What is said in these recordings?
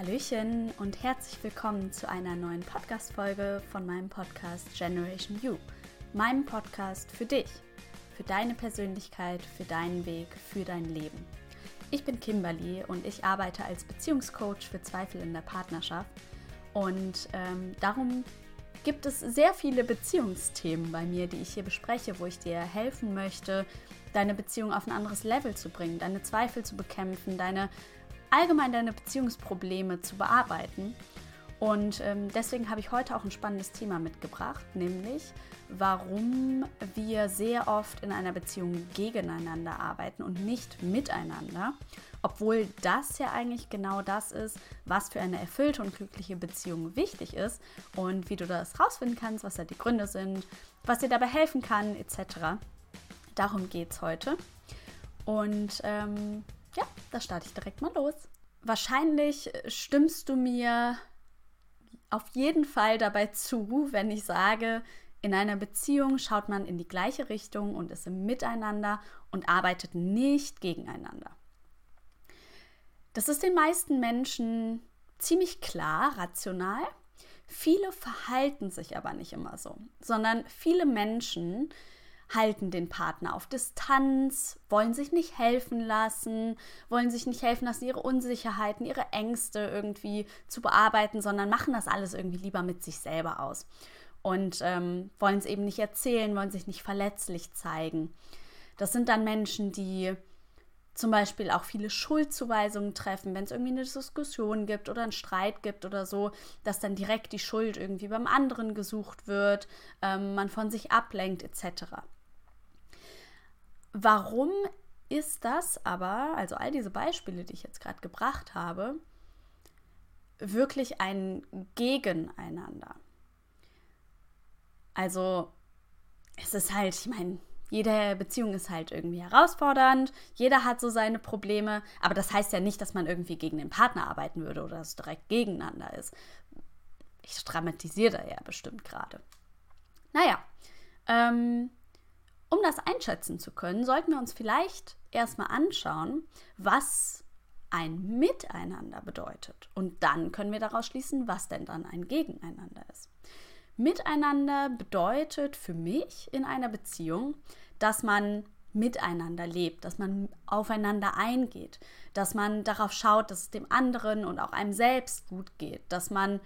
Hallöchen und herzlich willkommen zu einer neuen Podcast-Folge von meinem Podcast Generation You. Meinem Podcast für dich, für deine Persönlichkeit, für deinen Weg, für dein Leben. Ich bin Kimberly und ich arbeite als Beziehungscoach für Zweifel in der Partnerschaft. Und ähm, darum gibt es sehr viele Beziehungsthemen bei mir, die ich hier bespreche, wo ich dir helfen möchte, deine Beziehung auf ein anderes Level zu bringen, deine Zweifel zu bekämpfen, deine allgemein deine Beziehungsprobleme zu bearbeiten. Und ähm, deswegen habe ich heute auch ein spannendes Thema mitgebracht, nämlich warum wir sehr oft in einer Beziehung gegeneinander arbeiten und nicht miteinander, obwohl das ja eigentlich genau das ist, was für eine erfüllte und glückliche Beziehung wichtig ist und wie du das rausfinden kannst, was da die Gründe sind, was dir dabei helfen kann, etc. Darum geht es heute. Und ähm, ja, da starte ich direkt mal los. Wahrscheinlich stimmst du mir auf jeden Fall dabei zu, wenn ich sage, in einer Beziehung schaut man in die gleiche Richtung und ist im Miteinander und arbeitet nicht gegeneinander. Das ist den meisten Menschen ziemlich klar, rational. Viele verhalten sich aber nicht immer so, sondern viele Menschen halten den Partner auf Distanz, wollen sich nicht helfen lassen, wollen sich nicht helfen lassen, ihre Unsicherheiten, ihre Ängste irgendwie zu bearbeiten, sondern machen das alles irgendwie lieber mit sich selber aus und ähm, wollen es eben nicht erzählen, wollen sich nicht verletzlich zeigen. Das sind dann Menschen, die zum Beispiel auch viele Schuldzuweisungen treffen, wenn es irgendwie eine Diskussion gibt oder einen Streit gibt oder so, dass dann direkt die Schuld irgendwie beim anderen gesucht wird, ähm, man von sich ablenkt etc. Warum ist das aber, also all diese Beispiele, die ich jetzt gerade gebracht habe, wirklich ein Gegeneinander? Also es ist halt, ich meine, jede Beziehung ist halt irgendwie herausfordernd, jeder hat so seine Probleme, aber das heißt ja nicht, dass man irgendwie gegen den Partner arbeiten würde oder dass es direkt gegeneinander ist. Ich dramatisiere da ja bestimmt gerade. Naja, ähm, um das einschätzen zu können, sollten wir uns vielleicht erstmal anschauen, was ein Miteinander bedeutet. Und dann können wir daraus schließen, was denn dann ein Gegeneinander ist. Miteinander bedeutet für mich in einer Beziehung, dass man miteinander lebt, dass man aufeinander eingeht, dass man darauf schaut, dass es dem anderen und auch einem selbst gut geht, dass man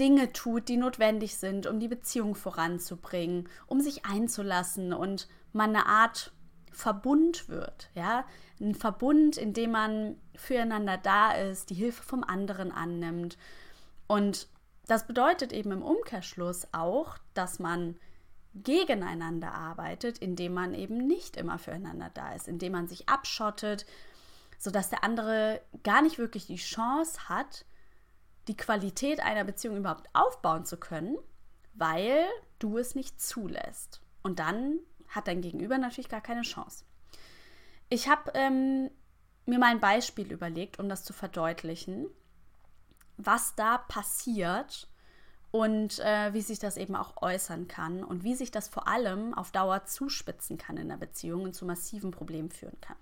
Dinge tut, die notwendig sind, um die Beziehung voranzubringen, um sich einzulassen und man eine Art Verbund wird, ja, ein Verbund, in dem man füreinander da ist, die Hilfe vom anderen annimmt. Und das bedeutet eben im Umkehrschluss auch, dass man gegeneinander arbeitet, indem man eben nicht immer füreinander da ist, indem man sich abschottet, sodass der andere gar nicht wirklich die Chance hat, die Qualität einer Beziehung überhaupt aufbauen zu können, weil du es nicht zulässt. Und dann hat dein Gegenüber natürlich gar keine Chance. Ich habe ähm, mir mal ein Beispiel überlegt, um das zu verdeutlichen, was da passiert und äh, wie sich das eben auch äußern kann und wie sich das vor allem auf Dauer zuspitzen kann in der Beziehung und zu massiven Problemen führen kann.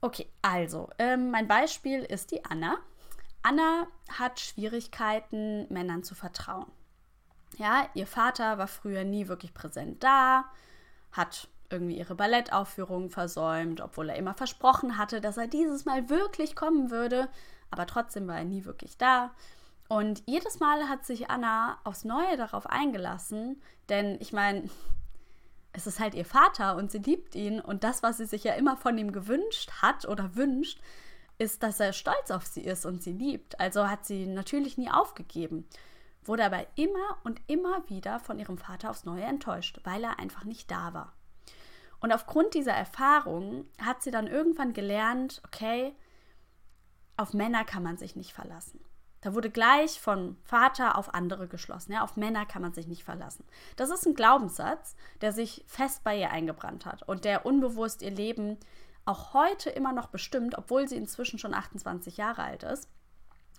Okay, also ähm, mein Beispiel ist die Anna. Anna hat Schwierigkeiten, Männern zu vertrauen. Ja, ihr Vater war früher nie wirklich präsent da, hat irgendwie ihre Ballettaufführungen versäumt, obwohl er immer versprochen hatte, dass er dieses Mal wirklich kommen würde, aber trotzdem war er nie wirklich da. Und jedes Mal hat sich Anna aufs Neue darauf eingelassen, denn ich meine, es ist halt ihr Vater und sie liebt ihn und das, was sie sich ja immer von ihm gewünscht hat oder wünscht, ist, dass er stolz auf sie ist und sie liebt. Also hat sie natürlich nie aufgegeben, wurde aber immer und immer wieder von ihrem Vater aufs Neue enttäuscht, weil er einfach nicht da war. Und aufgrund dieser Erfahrung hat sie dann irgendwann gelernt, okay, auf Männer kann man sich nicht verlassen. Da wurde gleich von Vater auf andere geschlossen. Ja, auf Männer kann man sich nicht verlassen. Das ist ein Glaubenssatz, der sich fest bei ihr eingebrannt hat und der unbewusst ihr Leben auch heute immer noch bestimmt, obwohl sie inzwischen schon 28 Jahre alt ist.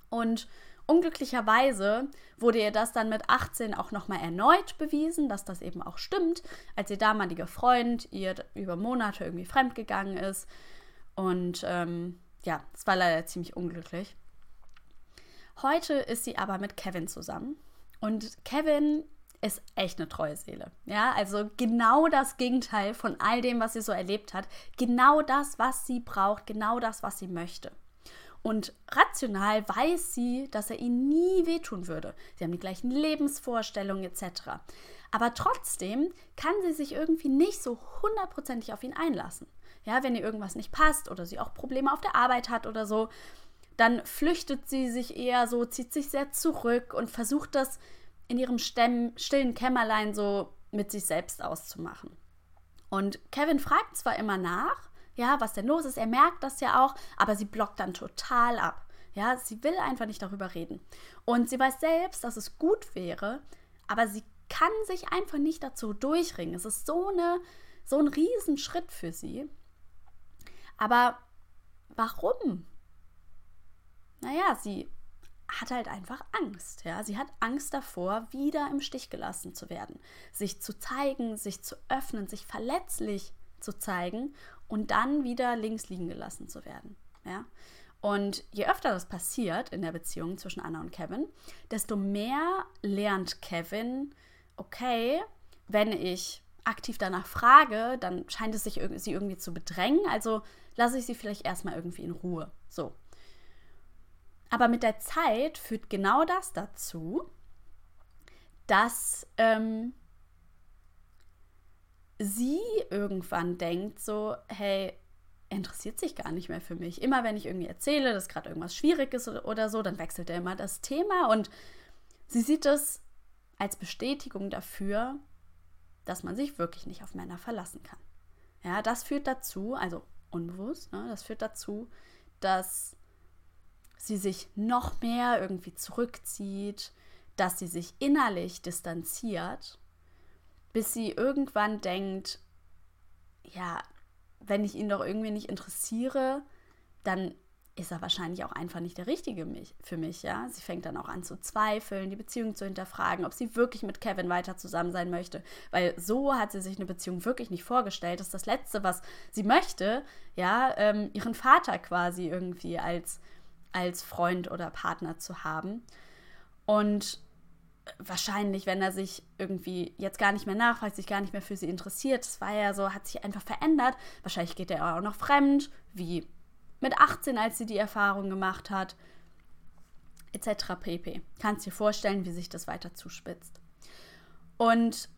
Und unglücklicherweise wurde ihr das dann mit 18 auch nochmal erneut bewiesen, dass das eben auch stimmt, als ihr damaliger Freund ihr über Monate irgendwie fremdgegangen ist. Und ähm, ja, es war leider ziemlich unglücklich. Heute ist sie aber mit Kevin zusammen. Und Kevin ist echt eine treue Seele. Ja, also genau das Gegenteil von all dem, was sie so erlebt hat. Genau das, was sie braucht, genau das, was sie möchte. Und rational weiß sie, dass er ihnen nie wehtun würde. Sie haben die gleichen Lebensvorstellungen etc. Aber trotzdem kann sie sich irgendwie nicht so hundertprozentig auf ihn einlassen. Ja, wenn ihr irgendwas nicht passt oder sie auch Probleme auf der Arbeit hat oder so, dann flüchtet sie sich eher so, zieht sich sehr zurück und versucht das in ihrem stillen Kämmerlein so mit sich selbst auszumachen. Und Kevin fragt zwar immer nach, ja, was denn los ist, er merkt das ja auch, aber sie blockt dann total ab. Ja, sie will einfach nicht darüber reden. Und sie weiß selbst, dass es gut wäre, aber sie kann sich einfach nicht dazu durchringen. Es ist so, eine, so ein Riesenschritt für sie. Aber warum? Naja, sie hat halt einfach Angst. Ja? Sie hat Angst davor, wieder im Stich gelassen zu werden, sich zu zeigen, sich zu öffnen, sich verletzlich zu zeigen und dann wieder links liegen gelassen zu werden. Ja? Und je öfter das passiert in der Beziehung zwischen Anna und Kevin, desto mehr lernt Kevin, okay, wenn ich aktiv danach frage, dann scheint es sich sie irgendwie zu bedrängen, also lasse ich sie vielleicht erstmal irgendwie in Ruhe. So. Aber mit der Zeit führt genau das dazu, dass ähm, sie irgendwann denkt so, hey, interessiert sich gar nicht mehr für mich. Immer wenn ich irgendwie erzähle, dass gerade irgendwas schwierig ist oder so, dann wechselt er immer das Thema und sie sieht es als Bestätigung dafür, dass man sich wirklich nicht auf Männer verlassen kann. Ja, das führt dazu, also unbewusst, ne, das führt dazu, dass sie sich noch mehr irgendwie zurückzieht, dass sie sich innerlich distanziert, bis sie irgendwann denkt, ja, wenn ich ihn doch irgendwie nicht interessiere, dann ist er wahrscheinlich auch einfach nicht der Richtige für mich, ja. Sie fängt dann auch an zu zweifeln, die Beziehung zu hinterfragen, ob sie wirklich mit Kevin weiter zusammen sein möchte, weil so hat sie sich eine Beziehung wirklich nicht vorgestellt. Das ist das Letzte, was sie möchte, ja, ähm, ihren Vater quasi irgendwie als als Freund oder Partner zu haben. Und wahrscheinlich, wenn er sich irgendwie jetzt gar nicht mehr nachfragt, sich gar nicht mehr für sie interessiert, das war ja so, hat sich einfach verändert. Wahrscheinlich geht er auch noch fremd, wie mit 18, als sie die Erfahrung gemacht hat, etc. pp. Kannst dir vorstellen, wie sich das weiter zuspitzt. Und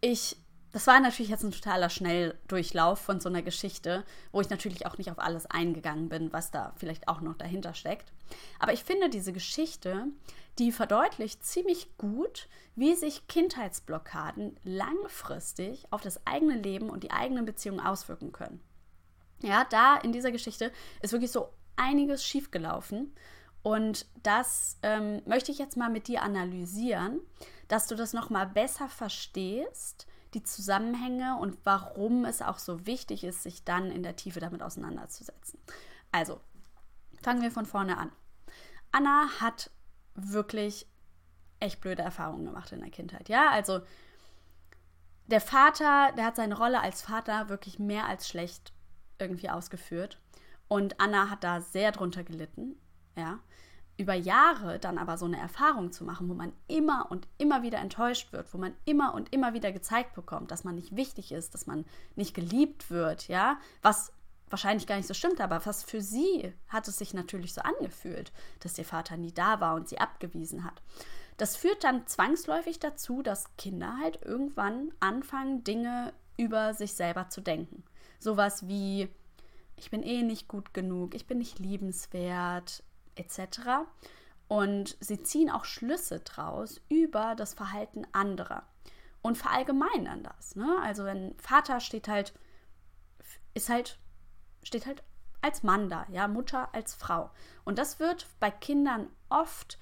ich das war natürlich jetzt ein totaler Schnelldurchlauf von so einer Geschichte, wo ich natürlich auch nicht auf alles eingegangen bin, was da vielleicht auch noch dahinter steckt. Aber ich finde diese Geschichte, die verdeutlicht ziemlich gut, wie sich Kindheitsblockaden langfristig auf das eigene Leben und die eigenen Beziehungen auswirken können. Ja, da in dieser Geschichte ist wirklich so einiges schiefgelaufen. Und das ähm, möchte ich jetzt mal mit dir analysieren, dass du das nochmal besser verstehst die Zusammenhänge und warum es auch so wichtig ist, sich dann in der Tiefe damit auseinanderzusetzen. Also, fangen wir von vorne an. Anna hat wirklich echt blöde Erfahrungen gemacht in der Kindheit. Ja, also der Vater, der hat seine Rolle als Vater wirklich mehr als schlecht irgendwie ausgeführt. Und Anna hat da sehr drunter gelitten. Ja über Jahre dann aber so eine Erfahrung zu machen, wo man immer und immer wieder enttäuscht wird, wo man immer und immer wieder gezeigt bekommt, dass man nicht wichtig ist, dass man nicht geliebt wird, ja, was wahrscheinlich gar nicht so stimmt, aber was für sie hat es sich natürlich so angefühlt, dass ihr Vater nie da war und sie abgewiesen hat. Das führt dann zwangsläufig dazu, dass Kinder halt irgendwann anfangen, Dinge über sich selber zu denken. Sowas wie, ich bin eh nicht gut genug, ich bin nicht liebenswert, etc. Und sie ziehen auch Schlüsse draus über das Verhalten anderer und verallgemeinern das. Ne? Also wenn Vater steht halt, ist halt, steht halt als Mann da, ja, Mutter als Frau. Und das wird bei Kindern oft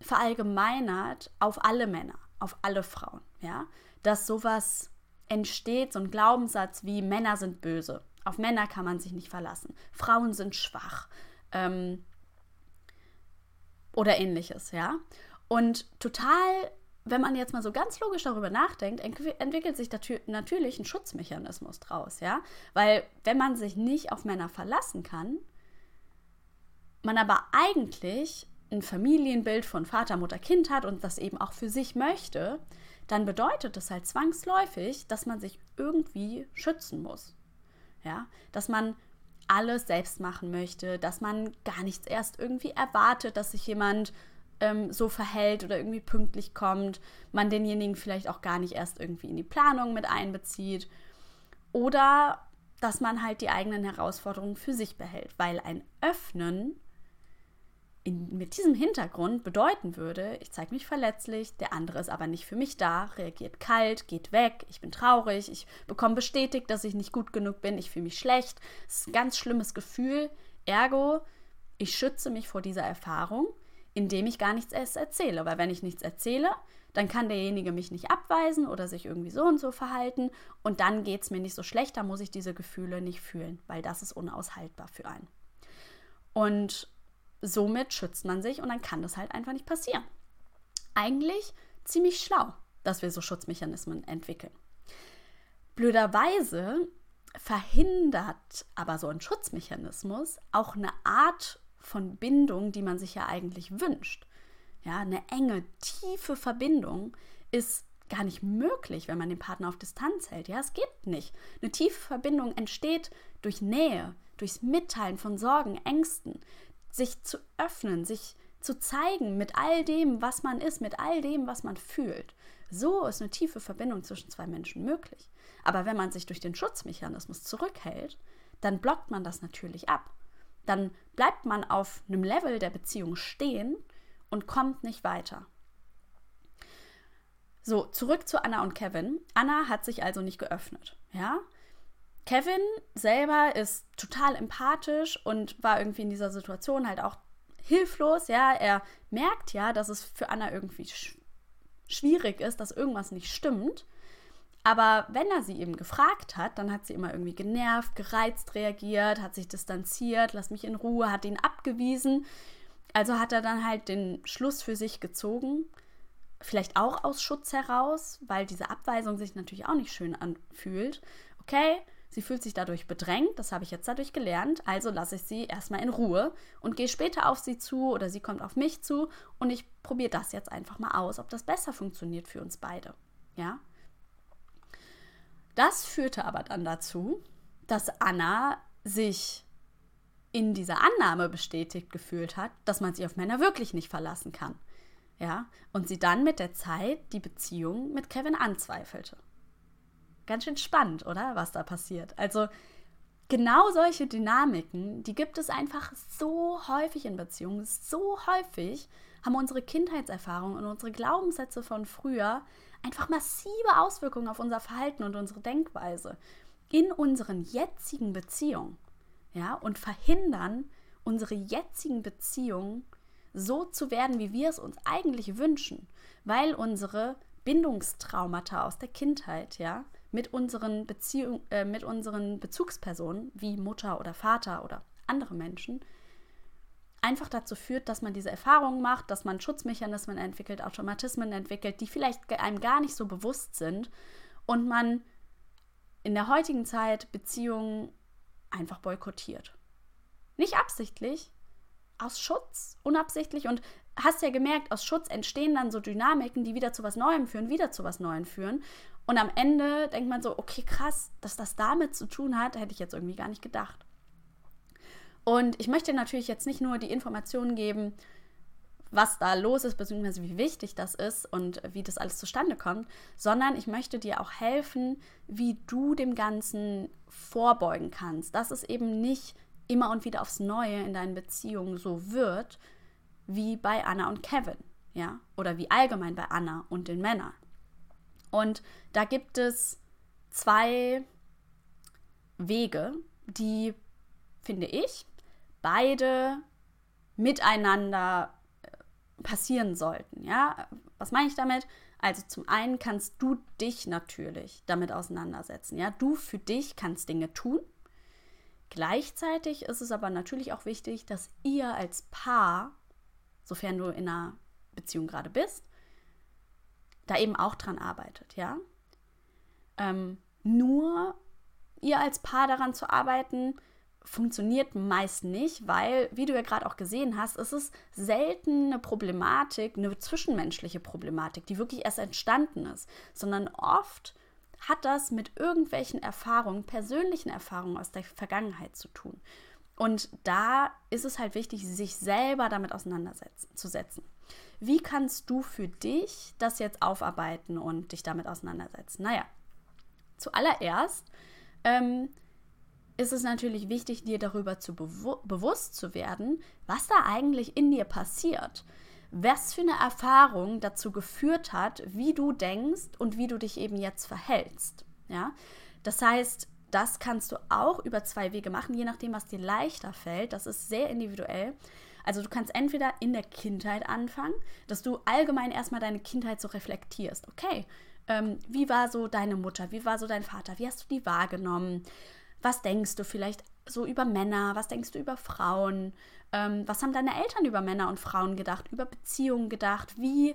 verallgemeinert auf alle Männer, auf alle Frauen, ja, dass sowas entsteht, so ein Glaubenssatz wie Männer sind böse, auf Männer kann man sich nicht verlassen, Frauen sind schwach, ähm, oder ähnliches, ja. Und total, wenn man jetzt mal so ganz logisch darüber nachdenkt, entwickelt sich natürlich ein Schutzmechanismus draus, ja. Weil wenn man sich nicht auf Männer verlassen kann, man aber eigentlich ein Familienbild von Vater, Mutter, Kind hat und das eben auch für sich möchte, dann bedeutet das halt zwangsläufig, dass man sich irgendwie schützen muss. Ja, dass man alles selbst machen möchte, dass man gar nichts erst irgendwie erwartet, dass sich jemand ähm, so verhält oder irgendwie pünktlich kommt, man denjenigen vielleicht auch gar nicht erst irgendwie in die Planung mit einbezieht. Oder dass man halt die eigenen Herausforderungen für sich behält, weil ein Öffnen in, mit diesem Hintergrund bedeuten würde, ich zeige mich verletzlich, der andere ist aber nicht für mich da, reagiert kalt, geht weg, ich bin traurig, ich bekomme bestätigt, dass ich nicht gut genug bin, ich fühle mich schlecht. Es ist ein ganz schlimmes Gefühl. Ergo, ich schütze mich vor dieser Erfahrung, indem ich gar nichts erst erzähle. Weil wenn ich nichts erzähle, dann kann derjenige mich nicht abweisen oder sich irgendwie so und so verhalten und dann geht es mir nicht so schlecht, da muss ich diese Gefühle nicht fühlen, weil das ist unaushaltbar für einen. Und somit schützt man sich und dann kann das halt einfach nicht passieren. Eigentlich ziemlich schlau, dass wir so Schutzmechanismen entwickeln. Blöderweise verhindert aber so ein Schutzmechanismus auch eine Art von Bindung, die man sich ja eigentlich wünscht. Ja, eine enge, tiefe Verbindung ist gar nicht möglich, wenn man den Partner auf Distanz hält. Ja, es geht nicht. Eine tiefe Verbindung entsteht durch Nähe, durchs Mitteilen von Sorgen, Ängsten, sich zu öffnen, sich zu zeigen mit all dem, was man ist, mit all dem, was man fühlt. So ist eine tiefe Verbindung zwischen zwei Menschen möglich. Aber wenn man sich durch den Schutzmechanismus zurückhält, dann blockt man das natürlich ab. Dann bleibt man auf einem Level der Beziehung stehen und kommt nicht weiter. So, zurück zu Anna und Kevin. Anna hat sich also nicht geöffnet, ja? Kevin selber ist total empathisch und war irgendwie in dieser Situation halt auch hilflos. Ja, er merkt ja, dass es für Anna irgendwie sch schwierig ist, dass irgendwas nicht stimmt. Aber wenn er sie eben gefragt hat, dann hat sie immer irgendwie genervt, gereizt reagiert, hat sich distanziert, lass mich in Ruhe, hat ihn abgewiesen. Also hat er dann halt den Schluss für sich gezogen, vielleicht auch aus Schutz heraus, weil diese Abweisung sich natürlich auch nicht schön anfühlt. Okay, Sie fühlt sich dadurch bedrängt, das habe ich jetzt dadurch gelernt, also lasse ich sie erstmal in Ruhe und gehe später auf sie zu oder sie kommt auf mich zu und ich probiere das jetzt einfach mal aus, ob das besser funktioniert für uns beide. Ja? Das führte aber dann dazu, dass Anna sich in dieser Annahme bestätigt gefühlt hat, dass man sich auf Männer wirklich nicht verlassen kann. Ja, und sie dann mit der Zeit die Beziehung mit Kevin anzweifelte. Ganz schön spannend, oder? Was da passiert. Also genau solche Dynamiken, die gibt es einfach so häufig in Beziehungen. So häufig haben unsere Kindheitserfahrungen und unsere Glaubenssätze von früher einfach massive Auswirkungen auf unser Verhalten und unsere Denkweise in unseren jetzigen Beziehungen. Ja, und verhindern unsere jetzigen Beziehungen so zu werden, wie wir es uns eigentlich wünschen, weil unsere Bindungstraumata aus der Kindheit, ja, mit unseren, Beziehung, äh, mit unseren Bezugspersonen, wie Mutter oder Vater oder andere Menschen, einfach dazu führt, dass man diese Erfahrungen macht, dass man Schutzmechanismen entwickelt, Automatismen entwickelt, die vielleicht einem gar nicht so bewusst sind und man in der heutigen Zeit Beziehungen einfach boykottiert. Nicht absichtlich, aus Schutz, unabsichtlich und hast ja gemerkt, aus Schutz entstehen dann so Dynamiken, die wieder zu was Neuem führen, wieder zu was Neuem führen. Und am Ende denkt man so, okay, krass, dass das damit zu tun hat, hätte ich jetzt irgendwie gar nicht gedacht. Und ich möchte natürlich jetzt nicht nur die Informationen geben, was da los ist, beziehungsweise wie wichtig das ist und wie das alles zustande kommt, sondern ich möchte dir auch helfen, wie du dem Ganzen vorbeugen kannst, dass es eben nicht immer und wieder aufs Neue in deinen Beziehungen so wird, wie bei Anna und Kevin, ja, oder wie allgemein bei Anna und den Männern. Und da gibt es zwei Wege, die, finde ich, beide miteinander äh, passieren sollten. Ja, was meine ich damit? Also zum einen kannst du dich natürlich damit auseinandersetzen. Ja, du für dich kannst Dinge tun. Gleichzeitig ist es aber natürlich auch wichtig, dass ihr als Paar, sofern du in einer Beziehung gerade bist, da eben auch dran arbeitet, ja. Ähm, nur ihr als Paar daran zu arbeiten, funktioniert meist nicht, weil, wie du ja gerade auch gesehen hast, ist es selten eine Problematik, eine zwischenmenschliche Problematik, die wirklich erst entstanden ist, sondern oft hat das mit irgendwelchen Erfahrungen, persönlichen Erfahrungen aus der Vergangenheit zu tun. Und da ist es halt wichtig, sich selber damit auseinanderzusetzen. Wie kannst du für dich das jetzt aufarbeiten und dich damit auseinandersetzen? Naja, zuallererst ähm, ist es natürlich wichtig, dir darüber zu bewu bewusst zu werden, was da eigentlich in dir passiert. Was für eine Erfahrung dazu geführt hat, wie du denkst und wie du dich eben jetzt verhältst. Ja? Das heißt, das kannst du auch über zwei Wege machen, je nachdem, was dir leichter fällt. Das ist sehr individuell. Also du kannst entweder in der Kindheit anfangen, dass du allgemein erstmal deine Kindheit so reflektierst. Okay, ähm, wie war so deine Mutter? Wie war so dein Vater? Wie hast du die wahrgenommen? Was denkst du vielleicht so über Männer? Was denkst du über Frauen? Ähm, was haben deine Eltern über Männer und Frauen gedacht? Über Beziehungen gedacht? Wie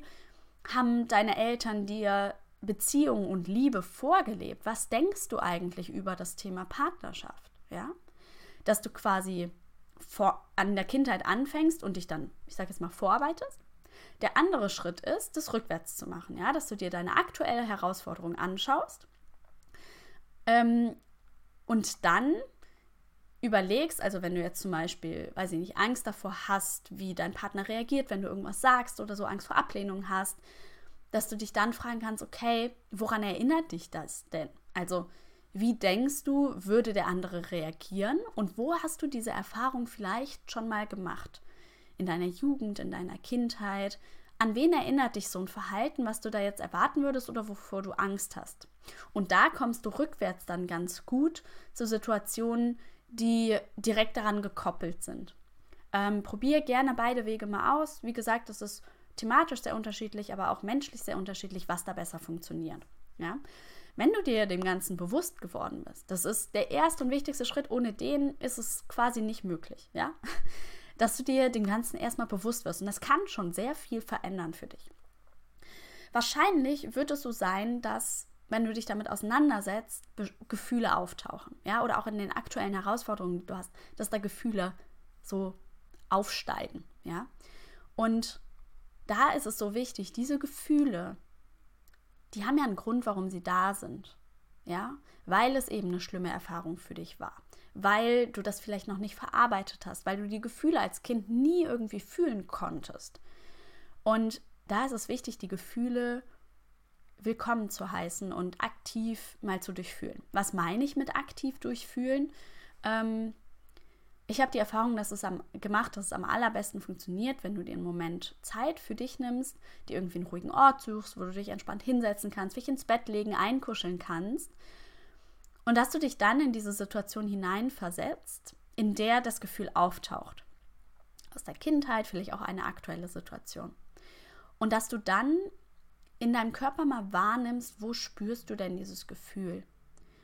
haben deine Eltern dir Beziehung und Liebe vorgelebt? Was denkst du eigentlich über das Thema Partnerschaft? Ja, dass du quasi vor, an der Kindheit anfängst und dich dann, ich sage jetzt mal, vorarbeitest. Der andere Schritt ist, das rückwärts zu machen, ja, dass du dir deine aktuelle Herausforderung anschaust ähm, und dann überlegst, also wenn du jetzt zum Beispiel, weiß ich nicht, Angst davor hast, wie dein Partner reagiert, wenn du irgendwas sagst oder so Angst vor Ablehnung hast, dass du dich dann fragen kannst, okay, woran erinnert dich das denn? Also wie denkst du, würde der andere reagieren und wo hast du diese Erfahrung vielleicht schon mal gemacht? In deiner Jugend, in deiner Kindheit? An wen erinnert dich so ein Verhalten, was du da jetzt erwarten würdest oder wovor du Angst hast? Und da kommst du rückwärts dann ganz gut zu Situationen, die direkt daran gekoppelt sind. Ähm, probier gerne beide Wege mal aus. Wie gesagt, das ist thematisch sehr unterschiedlich, aber auch menschlich sehr unterschiedlich, was da besser funktioniert. Ja? Wenn du dir dem Ganzen bewusst geworden bist, das ist der erste und wichtigste Schritt, ohne den ist es quasi nicht möglich, ja? Dass du dir dem Ganzen erstmal bewusst wirst. Und das kann schon sehr viel verändern für dich. Wahrscheinlich wird es so sein, dass, wenn du dich damit auseinandersetzt, Be Gefühle auftauchen, ja, oder auch in den aktuellen Herausforderungen, die du hast, dass da Gefühle so aufsteigen, ja. Und da ist es so wichtig, diese Gefühle die haben ja einen Grund, warum sie da sind. Ja, weil es eben eine schlimme Erfahrung für dich war. Weil du das vielleicht noch nicht verarbeitet hast, weil du die Gefühle als Kind nie irgendwie fühlen konntest. Und da ist es wichtig, die Gefühle willkommen zu heißen und aktiv mal zu durchfühlen. Was meine ich mit aktiv durchfühlen? Ähm, ich habe die Erfahrung, dass es am, gemacht, dass es am allerbesten funktioniert, wenn du dir einen Moment Zeit für dich nimmst, dir irgendwie einen ruhigen Ort suchst, wo du dich entspannt hinsetzen kannst, dich ins Bett legen, einkuscheln kannst. Und dass du dich dann in diese Situation hineinversetzt, in der das Gefühl auftaucht. Aus der Kindheit, vielleicht auch eine aktuelle Situation. Und dass du dann in deinem Körper mal wahrnimmst, wo spürst du denn dieses Gefühl?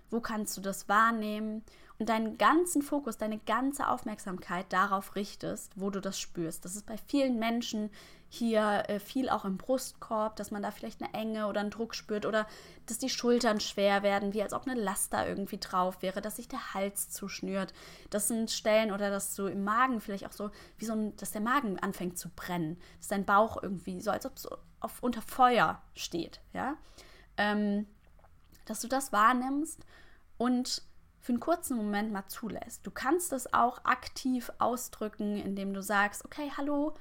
Wo kannst du das wahrnehmen? Deinen ganzen Fokus, deine ganze Aufmerksamkeit darauf richtest, wo du das spürst. Das ist bei vielen Menschen hier äh, viel auch im Brustkorb, dass man da vielleicht eine Enge oder einen Druck spürt oder dass die Schultern schwer werden, wie als ob eine Last da irgendwie drauf wäre, dass sich der Hals zuschnürt. Das sind Stellen oder dass du im Magen vielleicht auch so, wie so ein, dass der Magen anfängt zu brennen, dass dein Bauch irgendwie so, als ob es unter Feuer steht, ja. Ähm, dass du das wahrnimmst und für einen kurzen Moment mal zulässt. Du kannst es auch aktiv ausdrücken, indem du sagst, okay, hallo,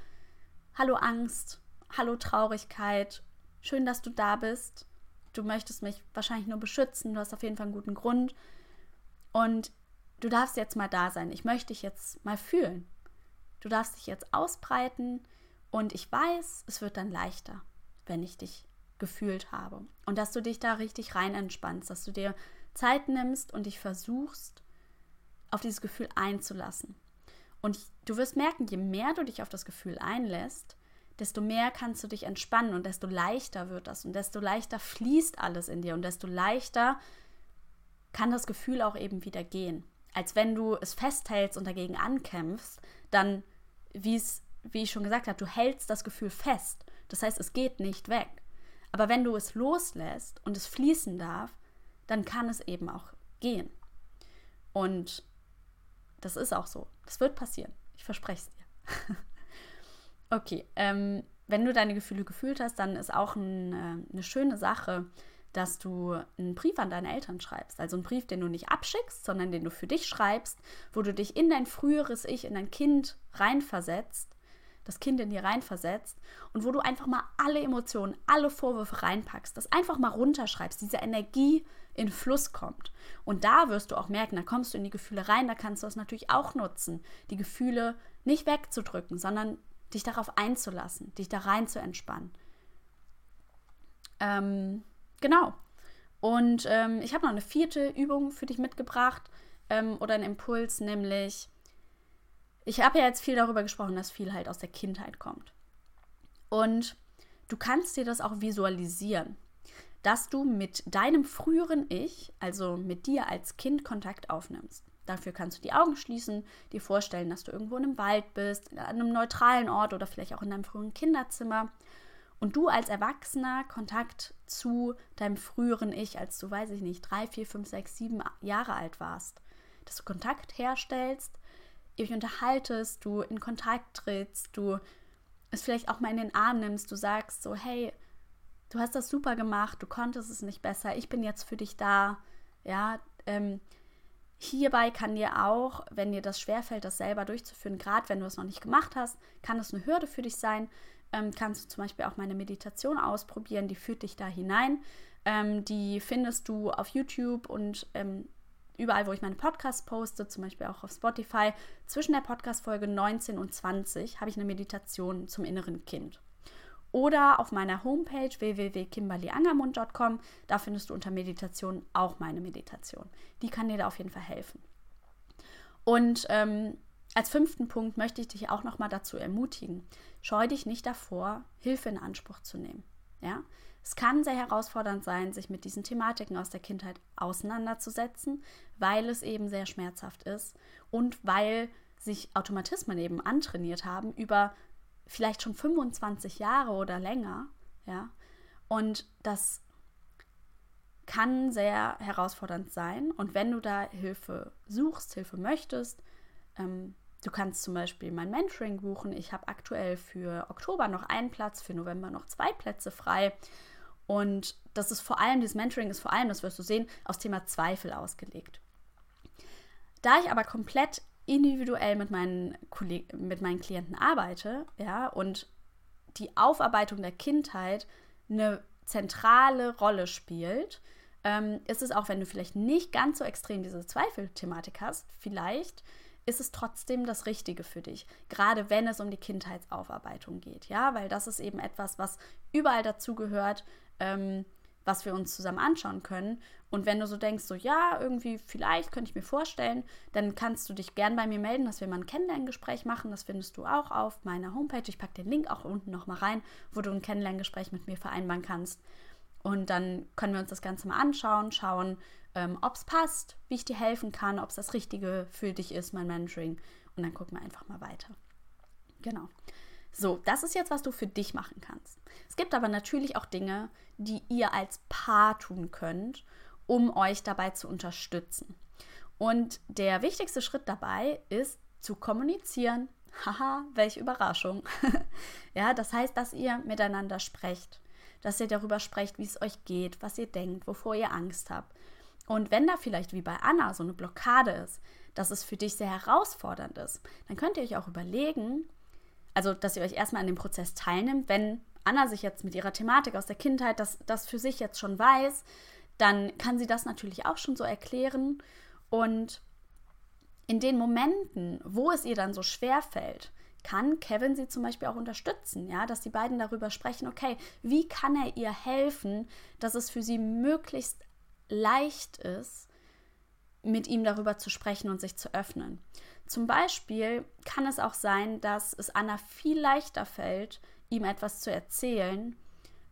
hallo Angst, hallo Traurigkeit, schön, dass du da bist. Du möchtest mich wahrscheinlich nur beschützen, du hast auf jeden Fall einen guten Grund. Und du darfst jetzt mal da sein. Ich möchte dich jetzt mal fühlen. Du darfst dich jetzt ausbreiten und ich weiß, es wird dann leichter, wenn ich dich gefühlt habe. Und dass du dich da richtig rein entspannst, dass du dir Zeit nimmst und dich versuchst, auf dieses Gefühl einzulassen. Und du wirst merken, je mehr du dich auf das Gefühl einlässt, desto mehr kannst du dich entspannen und desto leichter wird das und desto leichter fließt alles in dir und desto leichter kann das Gefühl auch eben wieder gehen. Als wenn du es festhältst und dagegen ankämpfst, dann, wie ich schon gesagt habe, du hältst das Gefühl fest. Das heißt, es geht nicht weg. Aber wenn du es loslässt und es fließen darf, dann kann es eben auch gehen. Und Das ist auch so. Das wird passieren. Ich verspreche es dir. okay, ähm, wenn du deine Gefühle gefühlt hast, dann ist auch ein, äh, eine schöne Sache, dass du einen Brief an deine Eltern schreibst. Also einen Brief, den du nicht abschickst, sondern den du für dich schreibst, wo du dich in dein früheres Ich, in dein Kind reinversetzt, das Kind in dir reinversetzt und wo du einfach mal alle Emotionen, alle Vorwürfe reinpackst, das einfach mal runterschreibst, diese Energie in Fluss kommt. Und da wirst du auch merken, da kommst du in die Gefühle rein, da kannst du es natürlich auch nutzen, die Gefühle nicht wegzudrücken, sondern dich darauf einzulassen, dich da rein zu entspannen. Ähm, genau. Und ähm, ich habe noch eine vierte Übung für dich mitgebracht ähm, oder einen Impuls, nämlich, ich habe ja jetzt viel darüber gesprochen, dass viel halt aus der Kindheit kommt. Und du kannst dir das auch visualisieren, dass du mit deinem früheren Ich, also mit dir als Kind, Kontakt aufnimmst. Dafür kannst du die Augen schließen, dir vorstellen, dass du irgendwo in einem Wald bist, an einem neutralen Ort oder vielleicht auch in deinem früheren Kinderzimmer. Und du als Erwachsener Kontakt zu deinem früheren Ich, als du, weiß ich nicht, drei, vier, fünf, sechs, sieben Jahre alt warst. Dass du Kontakt herstellst, ihr euch unterhaltest, du in Kontakt trittst, du es vielleicht auch mal in den Arm nimmst, du sagst so, hey, du hast das super gemacht, du konntest es nicht besser, ich bin jetzt für dich da. Ja, ähm, Hierbei kann dir auch, wenn dir das schwerfällt, das selber durchzuführen, gerade wenn du es noch nicht gemacht hast, kann es eine Hürde für dich sein. Ähm, kannst du zum Beispiel auch meine Meditation ausprobieren, die führt dich da hinein. Ähm, die findest du auf YouTube und ähm, überall, wo ich meine Podcasts poste, zum Beispiel auch auf Spotify. Zwischen der Podcast-Folge 19 und 20 habe ich eine Meditation zum inneren Kind oder auf meiner Homepage www.kimberlyangermund.com. Da findest du unter Meditation auch meine Meditation. Die kann dir da auf jeden Fall helfen. Und ähm, als fünften Punkt möchte ich dich auch nochmal dazu ermutigen, scheu dich nicht davor, Hilfe in Anspruch zu nehmen. Ja? Es kann sehr herausfordernd sein, sich mit diesen Thematiken aus der Kindheit auseinanderzusetzen, weil es eben sehr schmerzhaft ist und weil sich Automatismen eben antrainiert haben über vielleicht schon 25 Jahre oder länger, ja. Und das kann sehr herausfordernd sein. Und wenn du da Hilfe suchst, Hilfe möchtest, ähm, du kannst zum Beispiel mein Mentoring buchen. Ich habe aktuell für Oktober noch einen Platz, für November noch zwei Plätze frei. Und das ist vor allem, dieses Mentoring ist vor allem, das wirst du sehen, aufs Thema Zweifel ausgelegt. Da ich aber komplett individuell mit meinen, Kolleg mit meinen Klienten arbeite, ja, und die Aufarbeitung der Kindheit eine zentrale Rolle spielt, ähm, ist es auch, wenn du vielleicht nicht ganz so extrem diese Zweifelthematik hast, vielleicht ist es trotzdem das Richtige für dich, gerade wenn es um die Kindheitsaufarbeitung geht, ja, weil das ist eben etwas, was überall dazugehört. Ähm, was wir uns zusammen anschauen können. Und wenn du so denkst, so ja, irgendwie vielleicht könnte ich mir vorstellen, dann kannst du dich gern bei mir melden, dass wir mal ein Kennenlerngespräch machen. Das findest du auch auf meiner Homepage. Ich packe den Link auch unten nochmal rein, wo du ein Kennenlerngespräch mit mir vereinbaren kannst. Und dann können wir uns das Ganze mal anschauen, schauen, ähm, ob es passt, wie ich dir helfen kann, ob es das Richtige für dich ist, mein Mentoring. Und dann gucken wir einfach mal weiter. Genau. So, das ist jetzt, was du für dich machen kannst. Es gibt aber natürlich auch Dinge, die ihr als Paar tun könnt, um euch dabei zu unterstützen. Und der wichtigste Schritt dabei ist zu kommunizieren. Haha, welche Überraschung. ja, das heißt, dass ihr miteinander sprecht, dass ihr darüber sprecht, wie es euch geht, was ihr denkt, wovor ihr Angst habt. Und wenn da vielleicht wie bei Anna so eine Blockade ist, dass es für dich sehr herausfordernd ist, dann könnt ihr euch auch überlegen, also dass ihr euch erstmal an dem Prozess teilnimmt. Wenn Anna sich jetzt mit ihrer Thematik aus der Kindheit das, das für sich jetzt schon weiß, dann kann sie das natürlich auch schon so erklären. Und in den Momenten, wo es ihr dann so schwer fällt, kann Kevin sie zum Beispiel auch unterstützen, ja, dass die beiden darüber sprechen, okay, wie kann er ihr helfen, dass es für sie möglichst leicht ist, mit ihm darüber zu sprechen und sich zu öffnen. Zum Beispiel kann es auch sein, dass es Anna viel leichter fällt, ihm etwas zu erzählen,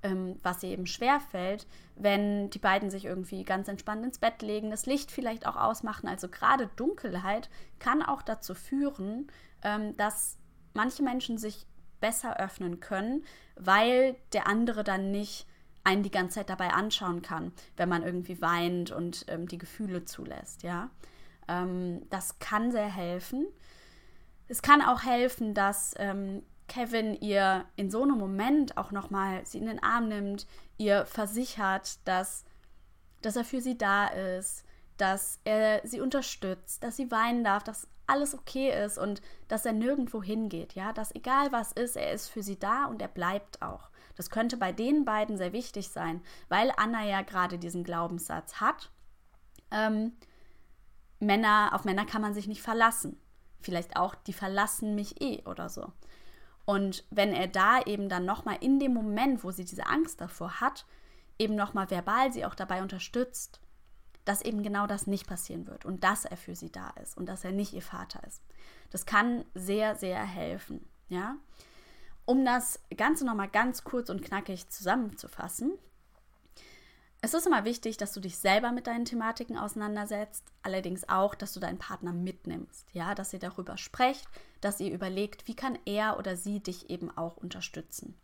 ähm, was ihr eben schwer fällt, wenn die beiden sich irgendwie ganz entspannt ins Bett legen, das Licht vielleicht auch ausmachen. Also gerade Dunkelheit kann auch dazu führen, ähm, dass manche Menschen sich besser öffnen können, weil der andere dann nicht einen die ganze Zeit dabei anschauen kann, wenn man irgendwie weint und ähm, die Gefühle zulässt, ja. Ähm, das kann sehr helfen. Es kann auch helfen, dass ähm, Kevin ihr in so einem Moment auch nochmal sie in den Arm nimmt, ihr versichert, dass, dass er für sie da ist, dass er sie unterstützt, dass sie weinen darf, dass alles okay ist und dass er nirgendwo hingeht, ja, dass egal was ist, er ist für sie da und er bleibt auch. Das könnte bei den beiden sehr wichtig sein, weil Anna ja gerade diesen Glaubenssatz hat. Ähm, Männer, auf Männer kann man sich nicht verlassen. Vielleicht auch, die verlassen mich eh oder so. Und wenn er da eben dann nochmal in dem Moment, wo sie diese Angst davor hat, eben nochmal verbal sie auch dabei unterstützt, dass eben genau das nicht passieren wird und dass er für sie da ist und dass er nicht ihr Vater ist. Das kann sehr, sehr helfen, ja. Um das Ganze nochmal ganz kurz und knackig zusammenzufassen, es ist immer wichtig, dass du dich selber mit deinen Thematiken auseinandersetzt, allerdings auch, dass du deinen Partner mitnimmst, ja, dass ihr darüber sprecht, dass ihr überlegt, wie kann er oder sie dich eben auch unterstützen.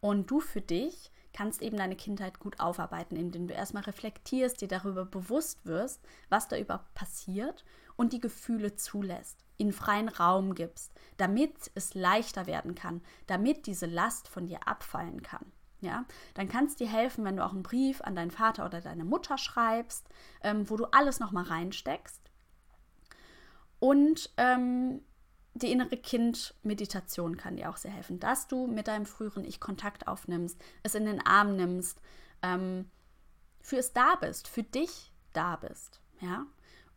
Und du für dich kannst eben deine Kindheit gut aufarbeiten, indem du erstmal reflektierst, dir darüber bewusst wirst, was da überhaupt passiert und die Gefühle zulässt, ihnen freien Raum gibst, damit es leichter werden kann, damit diese Last von dir abfallen kann ja, dann kann es dir helfen, wenn du auch einen Brief an deinen Vater oder deine Mutter schreibst, ähm, wo du alles nochmal reinsteckst. Und ähm, die innere Kind-Meditation kann dir auch sehr helfen, dass du mit deinem früheren Ich Kontakt aufnimmst, es in den Arm nimmst, ähm, für es da bist, für dich da bist. Ja?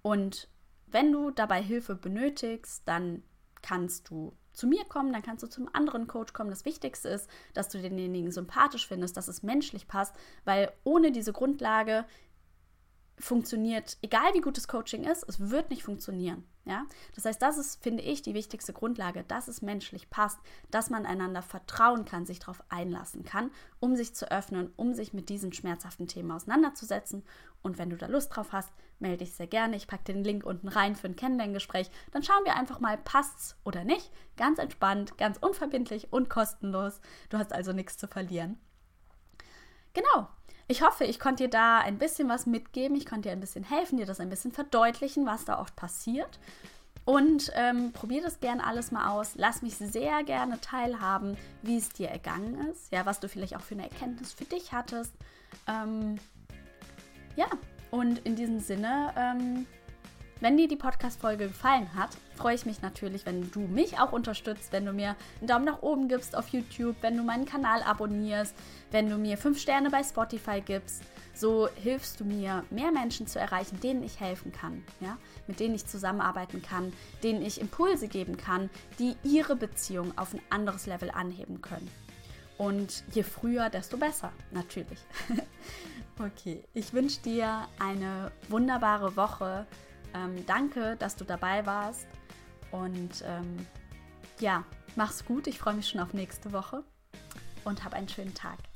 Und wenn du dabei Hilfe benötigst, dann kannst du zu mir kommen, dann kannst du zum anderen Coach kommen. Das Wichtigste ist, dass du denjenigen sympathisch findest, dass es menschlich passt, weil ohne diese Grundlage funktioniert, egal wie gut das Coaching ist, es wird nicht funktionieren. Ja? Das heißt, das ist, finde ich, die wichtigste Grundlage, dass es menschlich passt, dass man einander vertrauen kann, sich darauf einlassen kann, um sich zu öffnen, um sich mit diesen schmerzhaften Themen auseinanderzusetzen. Und wenn du da Lust drauf hast, melde dich sehr gerne. Ich packe den Link unten rein für ein Kennenlerngespräch. Dann schauen wir einfach mal, passt's oder nicht. Ganz entspannt, ganz unverbindlich und kostenlos. Du hast also nichts zu verlieren. Genau, ich hoffe, ich konnte dir da ein bisschen was mitgeben. Ich konnte dir ein bisschen helfen, dir das ein bisschen verdeutlichen, was da oft passiert. Und ähm, probier das gerne alles mal aus. Lass mich sehr gerne teilhaben, wie es dir ergangen ist. Ja, was du vielleicht auch für eine Erkenntnis für dich hattest. Ähm, ja, und in diesem Sinne ähm, wenn dir die Podcast-Folge gefallen hat, freue ich mich natürlich, wenn du mich auch unterstützt, wenn du mir einen Daumen nach oben gibst auf YouTube, wenn du meinen Kanal abonnierst, wenn du mir fünf Sterne bei Spotify gibst. So hilfst du mir, mehr Menschen zu erreichen, denen ich helfen kann, ja? mit denen ich zusammenarbeiten kann, denen ich Impulse geben kann, die ihre Beziehung auf ein anderes Level anheben können. Und je früher, desto besser, natürlich. okay, ich wünsche dir eine wunderbare Woche. Ähm, danke, dass du dabei warst. Und ähm, ja, mach's gut. Ich freue mich schon auf nächste Woche und hab einen schönen Tag.